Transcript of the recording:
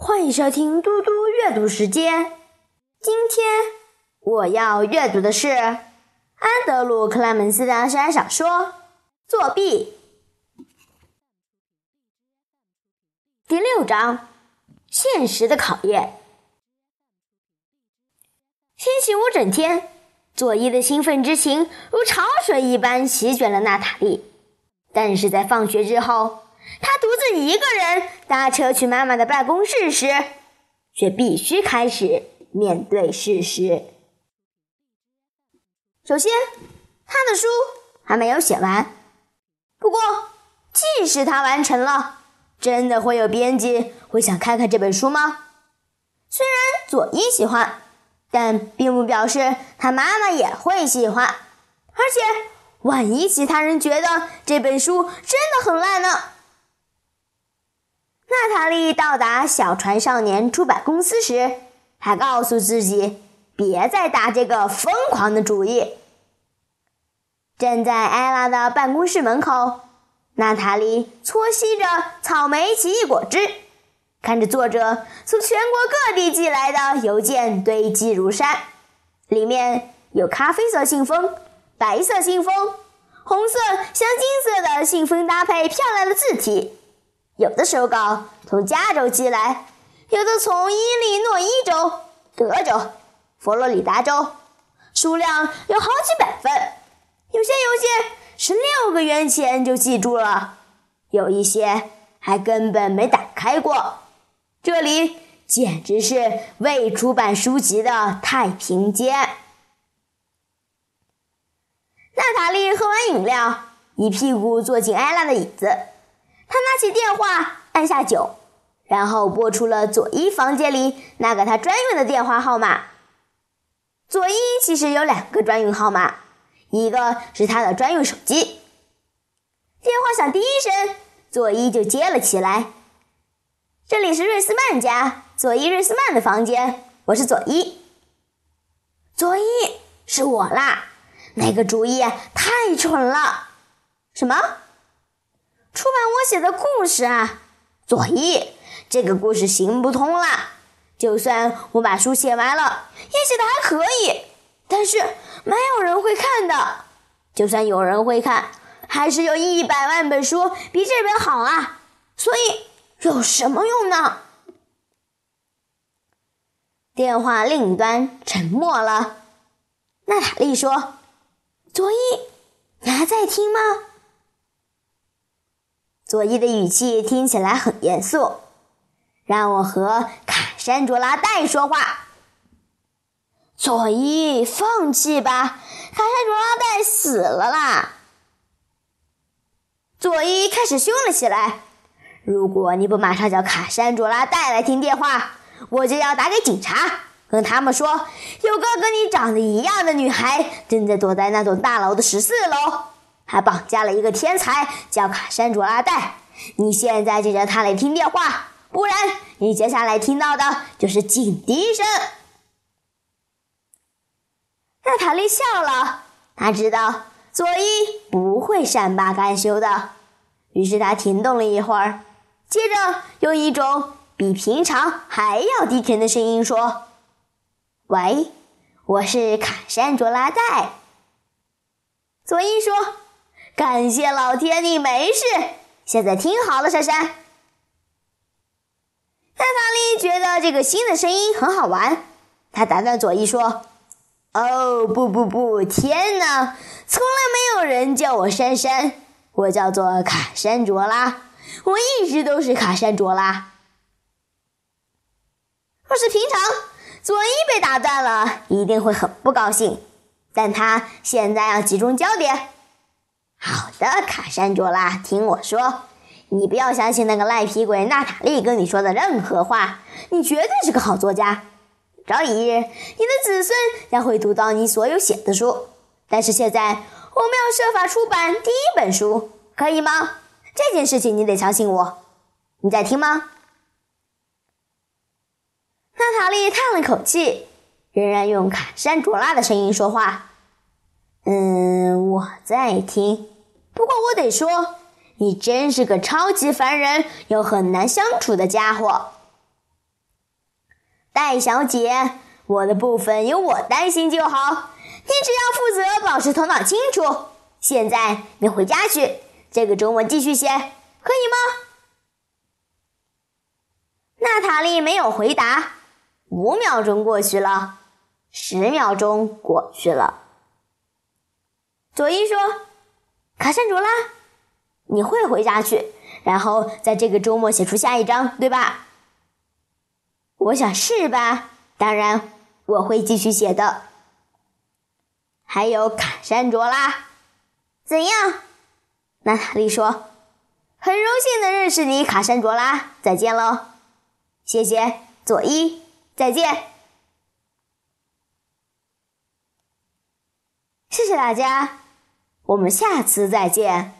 欢迎收听嘟嘟阅读时间。今天我要阅读的是安德鲁·克莱门斯的校园小说《作弊》第六章：现实的考验。星期五整天，佐伊的兴奋之情如潮水一般席卷了娜塔莉。但是在放学之后，他独自一个人搭车去妈妈的办公室时，却必须开始面对事实。首先，他的书还没有写完。不过，即使他完成了，真的会有编辑会想看看这本书吗？虽然佐伊喜欢，但并不表示他妈妈也会喜欢。而且，万一其他人觉得这本书真的很烂呢？娜塔莉到达小船少年出版公司时，还告诉自己别再打这个疯狂的主意。站在艾拉的办公室门口，娜塔莉搓吸着草莓奇异果汁，看着作者从全国各地寄来的邮件堆积如山，里面有咖啡色信封、白色信封、红色镶金色的信封搭配漂亮的字体。有的手稿从加州寄来，有的从伊利诺伊州、德州、佛罗里达州，数量有好几百份。有些邮件是六个月前就记住了，有一些还根本没打开过。这里简直是未出版书籍的太平间。娜塔莉喝完饮料，一屁股坐进艾拉的椅子。他拿起电话，按下九，然后拨出了佐伊房间里那个他专用的电话号码。佐伊其实有两个专用号码，一个是他的专用手机。电话响第一声，佐伊就接了起来。这里是瑞斯曼家，佐伊·瑞斯曼的房间，我是佐伊。佐伊，是我啦，那个主意太蠢了。什么？出版我写的故事啊，佐伊，这个故事行不通啦。就算我把书写完了，也写的还可以，但是没有人会看的。就算有人会看，还是有一百万本书比这本好啊。所以有什么用呢？电话另一端沉默了。娜塔莉说：“佐伊，你还在听吗？”佐伊的语气听起来很严肃，让我和卡山卓拉戴说话。佐伊，放弃吧，卡山卓拉戴死了啦！佐伊开始凶了起来。如果你不马上叫卡山卓拉戴来听电话，我就要打给警察，跟他们说有个跟你长得一样的女孩正在躲在那栋大楼的十四楼。还绑架了一个天才，叫卡山卓拉戴。你现在就叫他来听电话，不然你接下来听到的就是警笛声。娜塔莉笑了，她知道佐伊不会善罢甘休的，于是她停顿了一会儿，接着用一种比平常还要低沉的声音说：“喂，我是卡山卓拉戴。”佐伊说。感谢老天，你没事。现在听好了，珊珊。娜塔莉觉得这个新的声音很好玩，她打断佐伊说：“哦，不不不，天哪！从来没有人叫我珊珊，我叫做卡珊卓拉，我一直都是卡珊卓拉。”若是平常，佐伊被打断了，一定会很不高兴，但他现在要集中焦点。好的，卡山卓拉，听我说，你不要相信那个赖皮鬼娜塔莉跟你说的任何话。你绝对是个好作家，早一日，你的子孙将会读到你所有写的书。但是现在，我们要设法出版第一本书，可以吗？这件事情你得相信我。你在听吗？娜塔莉叹了口气，仍然用卡山卓拉的声音说话。嗯，我在听。不过我得说，你真是个超级烦人又很难相处的家伙。戴小姐，我的部分由我担心就好，你只要负责保持头脑清楚。现在你回家去，这个周末继续写，可以吗？娜塔莉没有回答。五秒钟过去了，十秒钟过去了。佐伊说：“卡珊卓拉，你会回家去，然后在这个周末写出下一章，对吧？”我想是吧？当然，我会继续写的。还有卡珊卓拉，怎样？娜塔莉说：“很荣幸的认识你，卡珊卓拉。再见喽，谢谢佐伊，再见，谢谢大家，我们下次再见。”